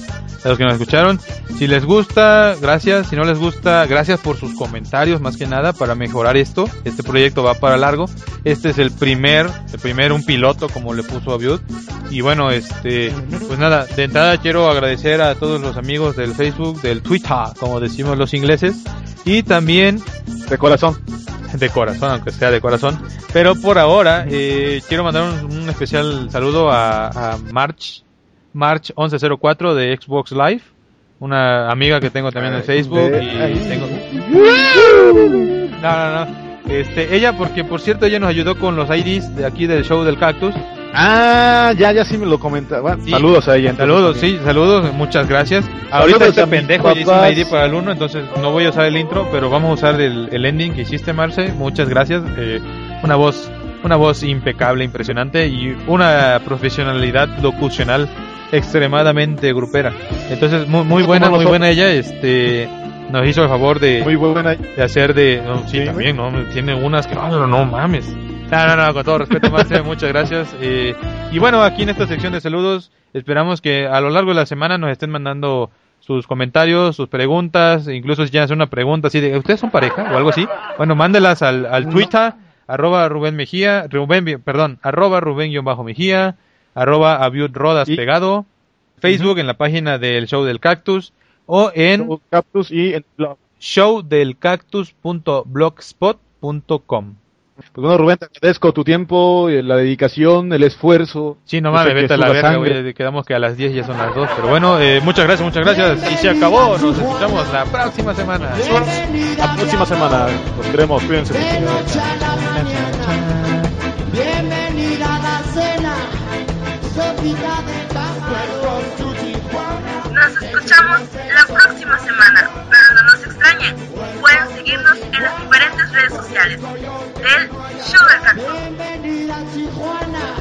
S7: a los que nos escucharon. Si les gusta, gracias, si no les gusta, gracias por sus comentarios más que nada para mejorar esto. Este proyecto va para largo. Este es el primer, el primer un piloto como le puso Abiud. Y bueno, este, pues nada, de entrada quiero agradecer a todos los amigos del Facebook, del Twitter, como decimos los ingleses, y también
S8: De corazón.
S7: de corazón, aunque sea de corazón. Pero por ahora, eh, quiero mandar un, un especial saludo a, a March, March 1104 de Xbox Live, una amiga que tengo también en Facebook y tengo... No, no, no. Este, ella, porque por cierto, ella nos ayudó con los IDs de aquí del show del cactus.
S8: Ah, ya, ya sí me lo comentaba.
S7: Sí.
S8: Saludos a ella.
S7: Saludos, sí, saludos, muchas gracias. Ahorita
S8: Saludos
S7: este
S8: a mis
S7: pendejo hizo un. ID para el 1, entonces no voy a usar el intro, pero vamos a usar el, el ending que hiciste, Marce. Muchas gracias. Eh, una voz, una voz impecable, impresionante y una profesionalidad locucional extremadamente grupera. Entonces, muy, muy buena, muy buena ella. Este, nos hizo el favor de,
S8: Muy buena.
S7: de hacer de no, sí,
S8: Sí,
S7: también no tiene unas que no, no mames no no no con todo respeto Marce muchas gracias Eh, y bueno aquí en esta sección de saludos esperamos que a lo largo de la semana nos estén mandando sus comentarios sus preguntas incluso si ya hacer una pregunta así de ustedes son pareja o algo así bueno mándelas al, al Twitter arroba Rubén Mejía Rubén perdón arroba Rubén guion bajo Mejía arroba Abiud Rodas
S8: Y-
S7: pegado Facebook en la página del show del cactus o en
S8: Cactus y en blog.
S7: showdelcactus.blogspot.com.
S8: Pues bueno, Rubén, te agradezco tu tiempo, eh, la dedicación, el esfuerzo.
S7: Sí, no mames, vete a la verga, güey. Quedamos que a las 10 ya son las 2. Pero bueno, eh, muchas gracias, muchas gracias. Y se acabó. Nos escuchamos la próxima semana.
S8: La próxima semana nos veremos. Cuídense.
S4: Bienvenida a la cena, sopita de.
S3: Nos escuchamos la próxima semana, pueden seguirnos en las diferentes redes sociales. Del show del canto.
S4: Bienvenida Tijuana,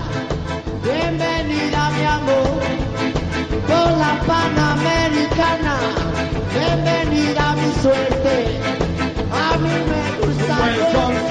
S4: bienvenida mi amor, por la Panamericana, bienvenida mi suerte, a mí me gusta.